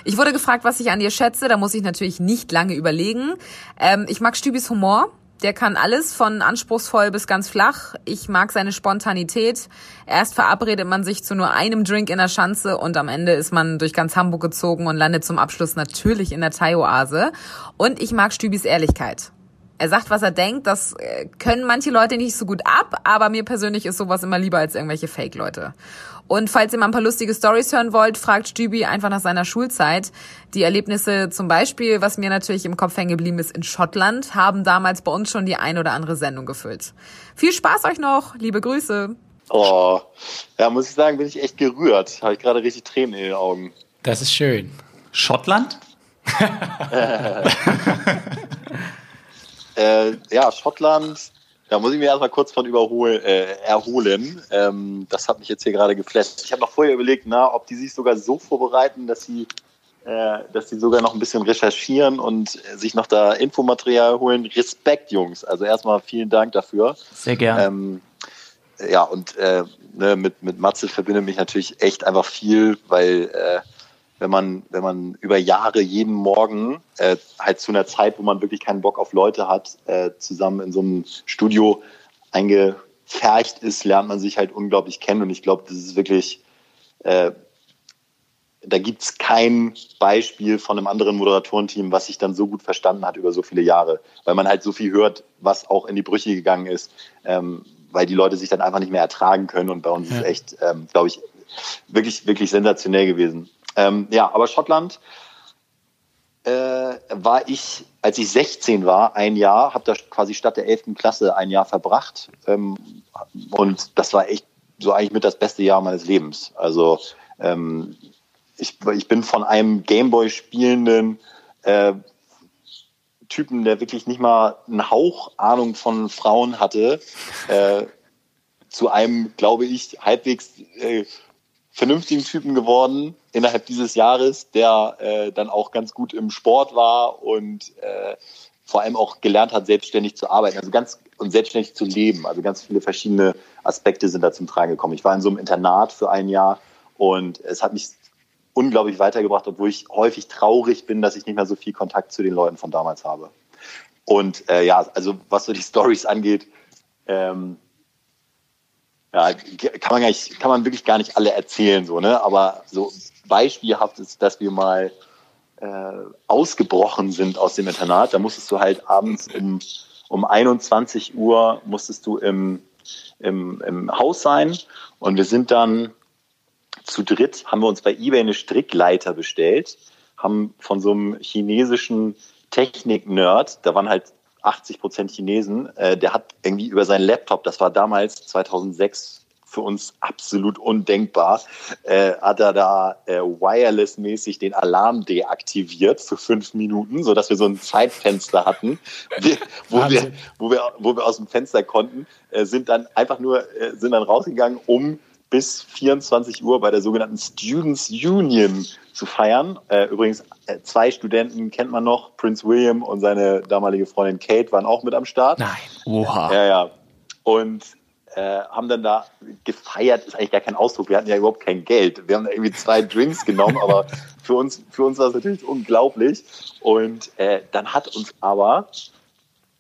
S5: Ich wurde gefragt, was ich an dir schätze. Da muss ich natürlich nicht lange überlegen. Ähm, ich mag Stübis Humor. Der kann alles von anspruchsvoll bis ganz flach. Ich mag seine Spontanität. Erst verabredet man sich zu nur einem Drink in der Schanze und am Ende ist man durch ganz Hamburg gezogen und landet zum Abschluss natürlich in der Thai-Oase. Und ich mag Stübis Ehrlichkeit. Er sagt, was er denkt. Das äh, können manche Leute nicht so gut ab, aber mir persönlich ist sowas immer lieber als irgendwelche Fake-Leute. Und falls ihr mal ein paar lustige Stories hören wollt, fragt Stübi einfach nach seiner Schulzeit. Die Erlebnisse zum Beispiel, was mir natürlich im Kopf hängen geblieben ist in Schottland, haben damals bei uns schon die ein oder andere Sendung gefüllt. Viel Spaß euch noch, liebe Grüße.
S4: Oh, ja, muss ich sagen, bin ich echt gerührt. Habe ich gerade richtig Tränen in den Augen.
S1: Das ist schön.
S2: Schottland?
S4: Äh, ja, Schottland, da muss ich mir erstmal kurz von überholen, äh, erholen. Ähm, das hat mich jetzt hier gerade geflasht. Ich habe noch vorher überlegt, na, ob die sich sogar so vorbereiten, dass sie, äh, dass sie sogar noch ein bisschen recherchieren und sich noch da Infomaterial holen. Respekt, Jungs. Also erstmal vielen Dank dafür.
S2: Sehr gerne.
S4: Ähm, ja, und äh, ne, mit, mit Matze verbindet mich natürlich echt einfach viel, weil äh, wenn man, wenn man über Jahre jeden Morgen, äh, halt zu einer Zeit, wo man wirklich keinen Bock auf Leute hat, äh, zusammen in so einem Studio eingefercht ist, lernt man sich halt unglaublich kennen. Und ich glaube, das ist wirklich, äh, da gibt's kein Beispiel von einem anderen Moderatorenteam, was sich dann so gut verstanden hat über so viele Jahre, weil man halt so viel hört, was auch in die Brüche gegangen ist, ähm, weil die Leute sich dann einfach nicht mehr ertragen können. Und bei uns ja. ist echt, ähm, glaube ich, wirklich, wirklich sensationell gewesen. Ähm, ja, aber Schottland äh, war ich, als ich 16 war, ein Jahr, habe da quasi statt der 11. Klasse ein Jahr verbracht. Ähm, und das war echt so eigentlich mit das beste Jahr meines Lebens. Also ähm, ich, ich bin von einem Gameboy spielenden äh, Typen, der wirklich nicht mal einen Hauch Ahnung von Frauen hatte, äh, zu einem, glaube ich, halbwegs äh, vernünftigen Typen geworden innerhalb dieses Jahres, der äh, dann auch ganz gut im Sport war und äh, vor allem auch gelernt hat, selbstständig zu arbeiten, also ganz und selbstständig zu leben. Also ganz viele verschiedene Aspekte sind da zum Tragen gekommen. Ich war in so einem Internat für ein Jahr und es hat mich unglaublich weitergebracht, obwohl ich häufig traurig bin, dass ich nicht mehr so viel Kontakt zu den Leuten von damals habe. Und äh, ja, also was so die Stories angeht, ähm, ja, kann man, gar nicht, kann man wirklich gar nicht alle erzählen, so, ne? Aber so beispielhaft ist, dass wir mal äh, ausgebrochen sind aus dem Internat. Da musstest du halt abends um, um 21 Uhr musstest du im, im, im Haus sein. Und wir sind dann zu dritt, haben wir uns bei eBay eine Strickleiter bestellt, haben von so einem chinesischen Technik-Nerd, da waren halt 80 Prozent Chinesen, äh, der hat irgendwie über seinen Laptop, das war damals 2006 für uns absolut undenkbar, äh, hat er da äh, wireless-mäßig den Alarm deaktiviert für fünf Minuten, so dass wir so ein Zeitfenster hatten, wo, wir, wo, wir, wo wir aus dem Fenster konnten, äh, sind dann einfach nur, äh, sind dann rausgegangen, um bis 24 Uhr bei der sogenannten Students Union zu feiern. Äh, übrigens, äh, zwei Studenten kennt man noch, Prince William und seine damalige Freundin Kate waren auch mit am Start.
S1: Nein.
S2: Oha.
S4: Ja, ja. Und äh, haben dann da gefeiert, ist eigentlich gar kein Ausdruck. Wir hatten ja überhaupt kein Geld. Wir haben da irgendwie zwei Drinks genommen, aber für uns, für uns war es natürlich unglaublich. Und äh, dann hat uns aber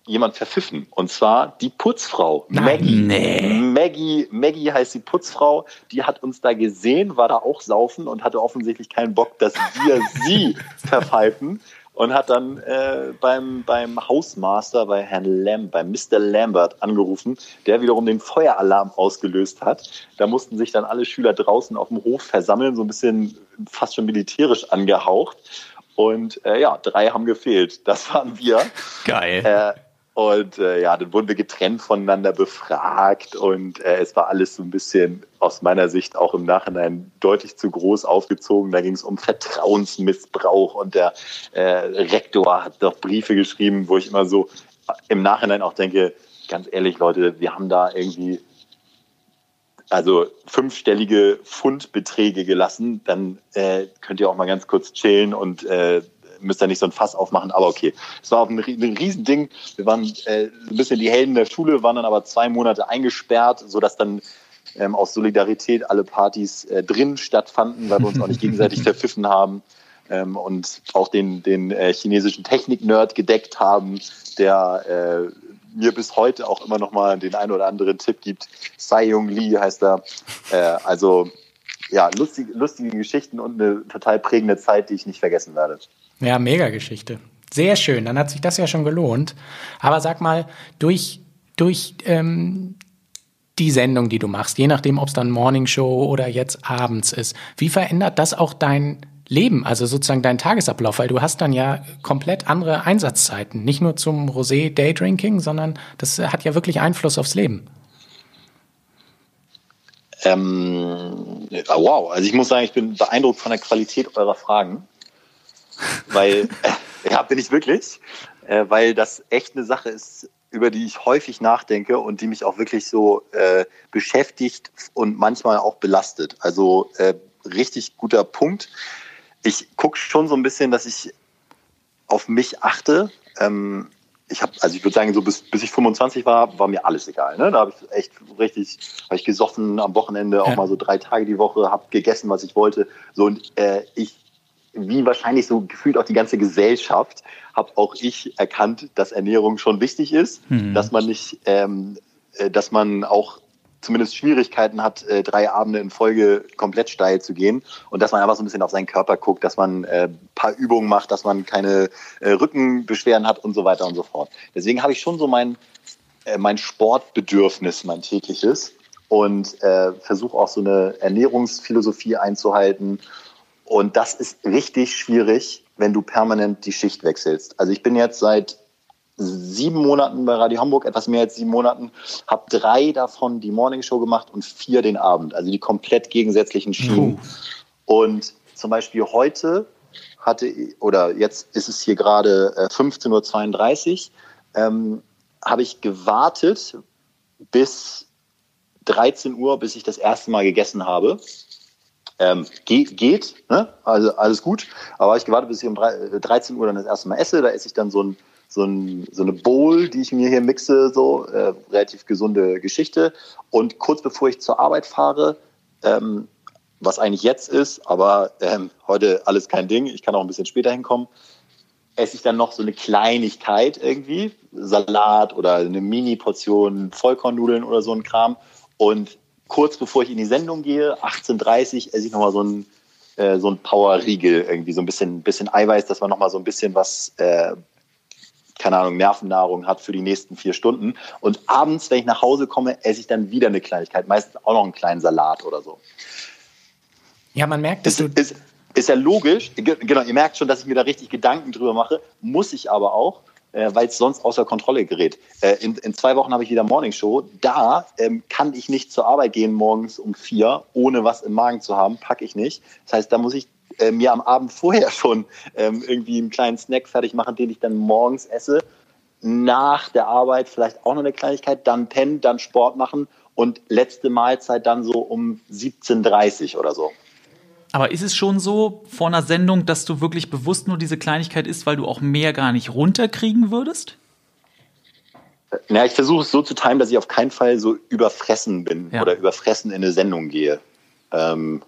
S4: jemand verpfiffen. Und zwar die Putzfrau. Maggie.
S2: Nee.
S4: Maggie. Maggie heißt die Putzfrau. Die hat uns da gesehen, war da auch saufen und hatte offensichtlich keinen Bock, dass wir sie verpfeifen. Und hat dann äh, beim, beim Hausmaster, bei Herrn Lam, bei Mr. Lambert angerufen, der wiederum den Feueralarm ausgelöst hat. Da mussten sich dann alle Schüler draußen auf dem Hof versammeln, so ein bisschen fast schon militärisch angehaucht. Und äh, ja, drei haben gefehlt. Das waren wir.
S2: Geil.
S4: Äh, und äh, ja, dann wurden wir getrennt voneinander befragt und äh, es war alles so ein bisschen aus meiner Sicht auch im Nachhinein deutlich zu groß aufgezogen. Da ging es um Vertrauensmissbrauch und der äh, Rektor hat doch Briefe geschrieben, wo ich immer so im Nachhinein auch denke, ganz ehrlich, Leute, wir haben da irgendwie also fünfstellige Pfundbeträge gelassen, dann äh, könnt ihr auch mal ganz kurz chillen und äh, müsst ihr nicht so ein Fass aufmachen, aber okay. Es war auch ein, ein Riesending. Wir waren äh, ein bisschen die Helden der Schule, waren dann aber zwei Monate eingesperrt, sodass dann ähm, aus Solidarität alle Partys äh, drin stattfanden, weil wir uns auch nicht gegenseitig verpfiffen haben ähm, und auch den, den äh, chinesischen Technik-Nerd gedeckt haben, der äh, mir bis heute auch immer noch mal den einen oder anderen Tipp gibt. Sai Jung Lee heißt er. Äh, also ja, lustige, lustige Geschichten und eine total prägende Zeit, die ich nicht vergessen werde.
S1: Ja, mega Geschichte. Sehr schön, dann hat sich das ja schon gelohnt. Aber sag mal, durch, durch ähm, die Sendung, die du machst, je nachdem, ob es dann Morning Show oder jetzt abends ist, wie verändert das auch dein Leben, also sozusagen deinen Tagesablauf? Weil du hast dann ja komplett andere Einsatzzeiten, nicht nur zum Rosé Daydrinking, sondern das hat ja wirklich Einfluss aufs Leben.
S4: Ähm, wow, also ich muss sagen, ich bin beeindruckt von der Qualität eurer Fragen, weil, ja, bin ich wirklich, äh, weil das echt eine Sache ist, über die ich häufig nachdenke und die mich auch wirklich so äh, beschäftigt und manchmal auch belastet. Also äh, richtig guter Punkt. Ich gucke schon so ein bisschen, dass ich auf mich achte. Ähm, ich habe, also ich würde sagen, so bis, bis ich 25 war, war mir alles egal. Ne? Da habe ich echt richtig, habe ich gesoffen am Wochenende, auch mal so drei Tage die Woche, habe gegessen, was ich wollte. So und äh, ich, wie wahrscheinlich so gefühlt auch die ganze Gesellschaft, habe auch ich erkannt, dass Ernährung schon wichtig ist, mhm. dass man nicht, ähm, äh, dass man auch zumindest Schwierigkeiten hat, äh, drei Abende in Folge komplett steil zu gehen und dass man einfach so ein bisschen auf seinen Körper guckt, dass man äh, paar Übungen macht, dass man keine äh, Rückenbeschwerden hat und so weiter und so fort. Deswegen habe ich schon so mein, äh, mein Sportbedürfnis, mein tägliches und äh, versuche auch so eine Ernährungsphilosophie einzuhalten. Und das ist richtig schwierig, wenn du permanent die Schicht wechselst. Also ich bin jetzt seit sieben Monaten bei Radio Hamburg, etwas mehr als sieben Monaten, habe drei davon die Morningshow gemacht und vier den Abend, also die komplett gegensätzlichen Schienen. Uh. Und zum Beispiel heute hatte, oder jetzt ist es hier gerade 15.32 Uhr, ähm, habe ich gewartet bis 13 Uhr, bis ich das erste Mal gegessen habe. Ähm, geht, geht ne? also alles gut. Aber ich gewartet, bis ich um 13 Uhr dann das erste Mal esse. Da esse ich dann so ein so, ein, so eine Bowl, die ich mir hier mixe, so äh, relativ gesunde Geschichte. Und kurz bevor ich zur Arbeit fahre, ähm, was eigentlich jetzt ist, aber ähm, heute alles kein Ding, ich kann auch ein bisschen später hinkommen, esse ich dann noch so eine Kleinigkeit irgendwie, Salat oder eine Mini-Portion Vollkornnudeln oder so ein Kram. Und kurz bevor ich in die Sendung gehe, 18.30 Uhr, esse ich nochmal so ein, äh, so ein Power-Riegel, irgendwie so ein bisschen, bisschen Eiweiß, dass man nochmal so ein bisschen was äh, keine Ahnung, Nervennahrung hat für die nächsten vier Stunden. Und abends, wenn ich nach Hause komme, esse ich dann wieder eine Kleinigkeit, meistens auch noch einen kleinen Salat oder so.
S1: Ja, man merkt, dass
S4: ist, du. Ist, ist ja logisch, genau, ihr merkt schon, dass ich mir da richtig Gedanken drüber mache, muss ich aber auch, äh, weil es sonst außer Kontrolle gerät. Äh, in, in, zwei Wochen habe ich wieder Morning Show. Da ähm, kann ich nicht zur Arbeit gehen morgens um vier, ohne was im Magen zu haben, packe ich nicht. Das heißt, da muss ich äh, mir am Abend vorher schon ähm, irgendwie einen kleinen Snack fertig machen, den ich dann morgens esse. Nach der Arbeit vielleicht auch noch eine Kleinigkeit, dann pennen, dann Sport machen und letzte Mahlzeit dann so um 17.30 Uhr oder so.
S2: Aber ist es schon so vor einer Sendung, dass du wirklich bewusst nur diese Kleinigkeit isst, weil du auch mehr gar nicht runterkriegen würdest?
S4: Na, ich versuche es so zu timen, dass ich auf keinen Fall so überfressen bin ja. oder überfressen in eine Sendung gehe. Ähm,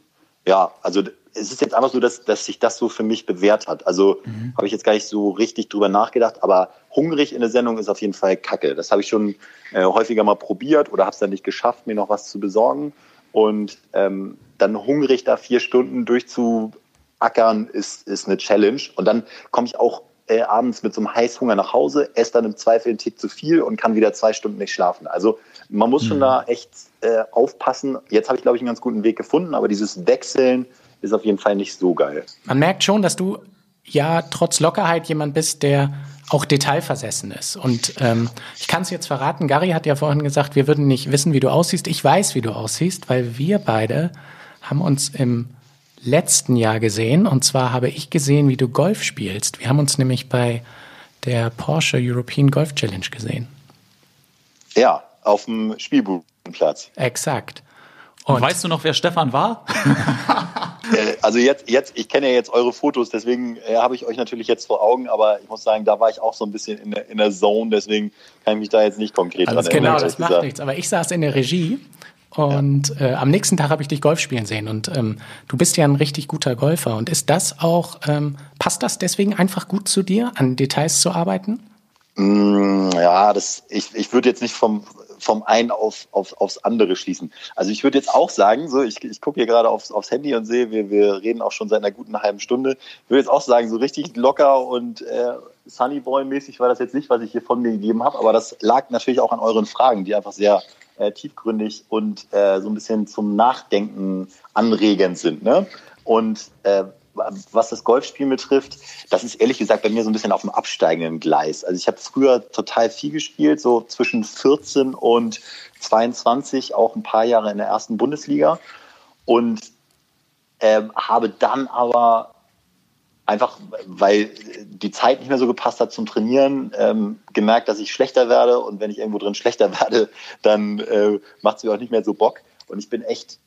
S4: ja, also es ist jetzt einfach so, dass, dass sich das so für mich bewährt hat. Also mhm. habe ich jetzt gar nicht so richtig drüber nachgedacht, aber hungrig in der Sendung ist auf jeden Fall Kacke. Das habe ich schon äh, häufiger mal probiert oder habe es dann nicht geschafft, mir noch was zu besorgen. Und ähm, dann hungrig da vier Stunden durchzuackern, ist, ist eine Challenge. Und dann komme ich auch äh, abends mit so einem Heißhunger nach Hause, esse dann im Zweifel einen Tick zu viel und kann wieder zwei Stunden nicht schlafen. Also man muss mhm. schon da echt äh, aufpassen. Jetzt habe ich, glaube ich, einen ganz guten Weg gefunden, aber dieses Wechseln ist auf jeden Fall nicht so geil.
S1: Man merkt schon, dass du ja trotz Lockerheit jemand bist, der auch detailversessen ist. Und ähm, ich kann es jetzt verraten, Gary hat ja vorhin gesagt, wir würden nicht wissen, wie du aussiehst. Ich weiß, wie du aussiehst, weil wir beide haben uns im letzten Jahr gesehen. Und zwar habe ich gesehen, wie du Golf spielst. Wir haben uns nämlich bei der Porsche European Golf Challenge gesehen.
S4: Ja, auf dem Spielbudenplatz.
S1: Exakt.
S2: Und weißt du noch, wer Stefan war?
S4: Äh, also jetzt, jetzt, ich kenne ja jetzt eure Fotos, deswegen äh, habe ich euch natürlich jetzt vor Augen, aber ich muss sagen, da war ich auch so ein bisschen in der, in der Zone, deswegen kann ich mich da jetzt nicht konkret
S1: also dran Genau, das macht gesagt. nichts. Aber ich saß in der Regie und ja. äh, am nächsten Tag habe ich dich Golf spielen sehen und ähm, du bist ja ein richtig guter Golfer. Und ist das auch, ähm, passt das deswegen einfach gut zu dir, an Details zu arbeiten?
S4: Mm, ja, das, ich, ich würde jetzt nicht vom, vom einen auf, auf, aufs andere schließen. Also ich würde jetzt auch sagen, so ich, ich gucke hier gerade aufs, aufs Handy und sehe, wir, wir reden auch schon seit einer guten halben Stunde. Ich würde jetzt auch sagen, so richtig locker und äh, Sunnyboy-mäßig war das jetzt nicht, was ich hier von mir gegeben habe, aber das lag natürlich auch an euren Fragen, die einfach sehr äh, tiefgründig und äh, so ein bisschen zum Nachdenken anregend sind. Ne? Und äh, was das Golfspielen betrifft, das ist ehrlich gesagt bei mir so ein bisschen auf dem absteigenden Gleis. Also ich habe früher total viel gespielt, so zwischen 14 und 22, auch ein paar Jahre in der ersten Bundesliga. Und ähm, habe dann aber einfach, weil die Zeit nicht mehr so gepasst hat zum Trainieren, ähm, gemerkt, dass ich schlechter werde. Und wenn ich irgendwo drin schlechter werde, dann äh, macht es mir auch nicht mehr so Bock. Und ich bin echt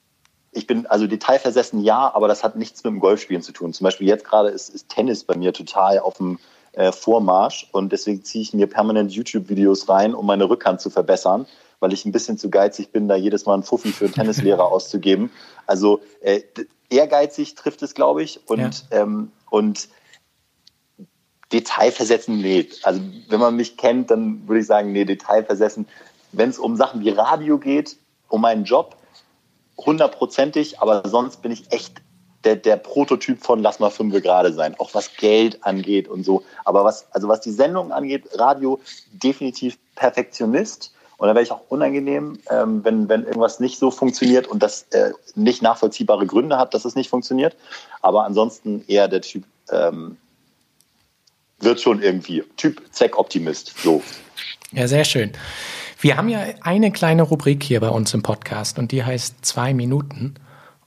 S4: ich bin also detailversessen, ja, aber das hat nichts mit dem Golfspielen zu tun. Zum Beispiel jetzt gerade ist, ist Tennis bei mir total auf dem äh, Vormarsch und deswegen ziehe ich mir permanent YouTube-Videos rein, um meine Rückhand zu verbessern, weil ich ein bisschen zu geizig bin, da jedes Mal einen Fuffi für einen Tennislehrer auszugeben. Also äh, ehrgeizig trifft es, glaube ich, und, ja. ähm, und Detailversetzen, nee. Also wenn man mich kennt, dann würde ich sagen, nee, Detailversetzen. Wenn es um Sachen wie Radio geht, um meinen Job, hundertprozentig, aber sonst bin ich echt der, der Prototyp von Lass mal fünf gerade sein, auch was Geld angeht und so. Aber was, also was die Sendung angeht, Radio definitiv Perfektionist. Und da wäre ich auch unangenehm, ähm, wenn, wenn irgendwas nicht so funktioniert und das äh, nicht nachvollziehbare Gründe hat, dass es nicht funktioniert. Aber ansonsten eher der Typ, ähm, wird schon irgendwie. Typ Zweckoptimist. So.
S1: Ja, sehr schön. Wir haben ja eine kleine Rubrik hier bei uns im Podcast und die heißt zwei Minuten.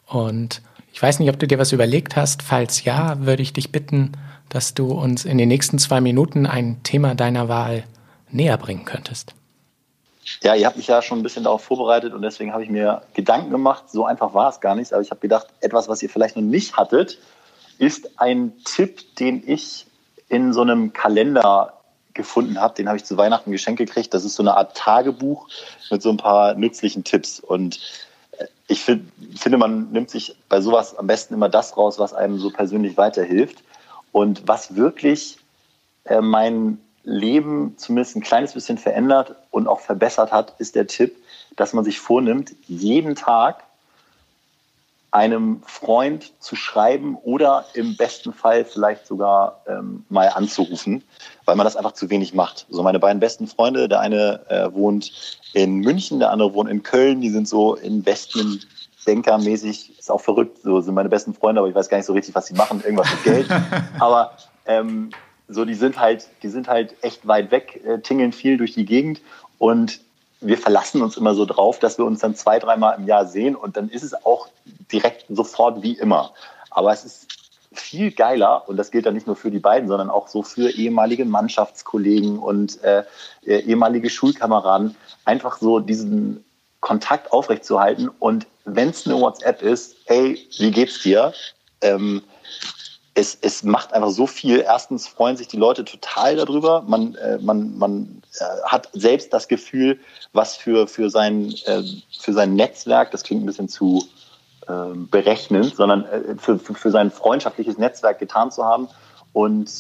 S1: Und ich weiß nicht, ob du dir was überlegt hast. Falls ja, würde ich dich bitten, dass du uns in den nächsten zwei Minuten ein Thema deiner Wahl näher bringen könntest.
S4: Ja, ihr habt mich ja schon ein bisschen darauf vorbereitet und deswegen habe ich mir Gedanken gemacht. So einfach war es gar nicht, aber ich habe gedacht, etwas, was ihr vielleicht noch nicht hattet, ist ein Tipp, den ich in so einem Kalender gefunden habe. Den habe ich zu Weihnachten geschenkt gekriegt. Das ist so eine Art Tagebuch mit so ein paar nützlichen Tipps. Und äh, ich find, finde, man nimmt sich bei sowas am besten immer das raus, was einem so persönlich weiterhilft. Und was wirklich äh, mein Leben zumindest ein kleines bisschen verändert und auch verbessert hat, ist der Tipp, dass man sich vornimmt, jeden Tag einem Freund zu schreiben oder im besten Fall vielleicht sogar ähm, mal anzurufen, weil man das einfach zu wenig macht. So meine beiden besten Freunde, der eine äh, wohnt in München, der andere wohnt in Köln, die sind so Investmentbanker-mäßig, ist auch verrückt, so sind meine besten Freunde, aber ich weiß gar nicht so richtig, was sie machen, irgendwas mit Geld. aber ähm, so, die sind halt, die sind halt echt weit weg, äh, tingeln viel durch die Gegend und wir verlassen uns immer so drauf, dass wir uns dann zwei, dreimal im Jahr sehen und dann ist es auch direkt sofort wie immer. Aber es ist viel geiler und das gilt dann nicht nur für die beiden, sondern auch so für ehemalige Mannschaftskollegen und äh, äh ehemalige Schulkameraden, einfach so diesen Kontakt aufrechtzuerhalten und wenn es eine WhatsApp ist, hey, wie geht's dir? Ähm, es, es macht einfach so viel. Erstens freuen sich die Leute total darüber. Man, äh, man, man äh, hat selbst das Gefühl, was für, für, sein, äh, für sein Netzwerk, das klingt ein bisschen zu äh, berechnend, sondern äh, für, für, für sein freundschaftliches Netzwerk getan zu haben und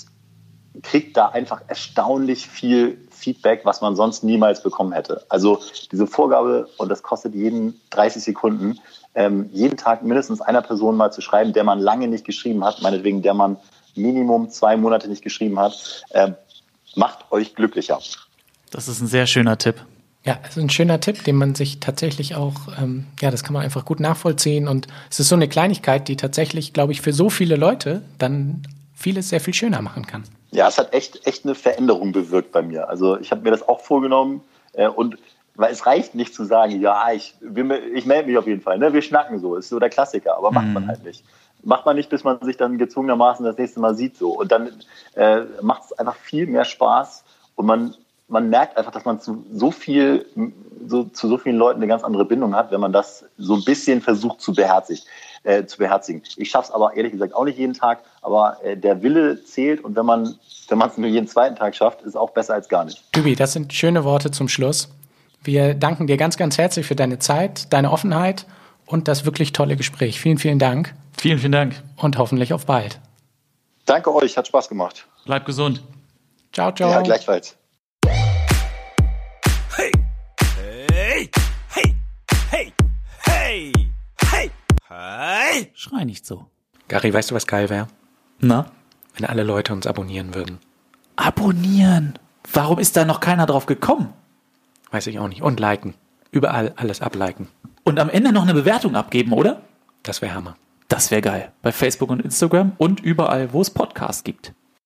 S4: kriegt da einfach erstaunlich viel Feedback, was man sonst niemals bekommen hätte. Also diese Vorgabe, und das kostet jeden 30 Sekunden, ähm, jeden Tag mindestens einer Person mal zu schreiben, der man lange nicht geschrieben hat, meinetwegen der man Minimum zwei Monate nicht geschrieben hat, äh, macht euch glücklicher.
S2: Das ist ein sehr schöner Tipp.
S1: Ja, es ist ein schöner Tipp, den man sich tatsächlich auch, ähm, ja, das kann man einfach gut nachvollziehen. Und es ist so eine Kleinigkeit, die tatsächlich, glaube ich, für so viele Leute dann vieles sehr viel schöner machen kann.
S4: Ja, es hat echt, echt eine Veränderung bewirkt bei mir. Also ich habe mir das auch vorgenommen äh, und weil es reicht nicht zu sagen, ja, ich, ich melde mich auf jeden Fall, ne? wir schnacken so, ist so der Klassiker, aber macht mhm. man halt nicht. Macht man nicht, bis man sich dann gezwungenermaßen das nächste Mal sieht so. Und dann äh, macht es einfach viel mehr Spaß und man, man merkt einfach, dass man zu so viel, so, zu so vielen Leuten eine ganz andere Bindung hat, wenn man das so ein bisschen versucht zu beherzigen. Äh, zu beherzigen. Ich schaffe es aber ehrlich gesagt auch nicht jeden Tag, aber äh, der Wille zählt und wenn man wenn man es nur jeden zweiten Tag schafft, ist es auch besser als gar nicht.
S1: Dübi, das sind schöne Worte zum Schluss. Wir danken dir ganz, ganz herzlich für deine Zeit, deine Offenheit und das wirklich tolle Gespräch. Vielen, vielen Dank.
S2: Vielen, vielen Dank.
S1: Und hoffentlich auf bald.
S4: Danke euch, hat Spaß gemacht.
S2: Bleib gesund.
S1: Ciao, ciao.
S4: Ja, gleichfalls.
S3: Hey.
S2: Schrei nicht so.
S1: Gary, weißt du, was geil wäre?
S2: Na?
S1: Wenn alle Leute uns abonnieren würden.
S2: Abonnieren. Warum ist da noch keiner drauf gekommen?
S1: Weiß ich auch nicht. Und liken. Überall alles abliken.
S2: Und am Ende noch eine Bewertung abgeben, oder?
S1: Das wäre Hammer.
S2: Das wäre geil. Bei Facebook und Instagram und überall, wo es Podcasts gibt.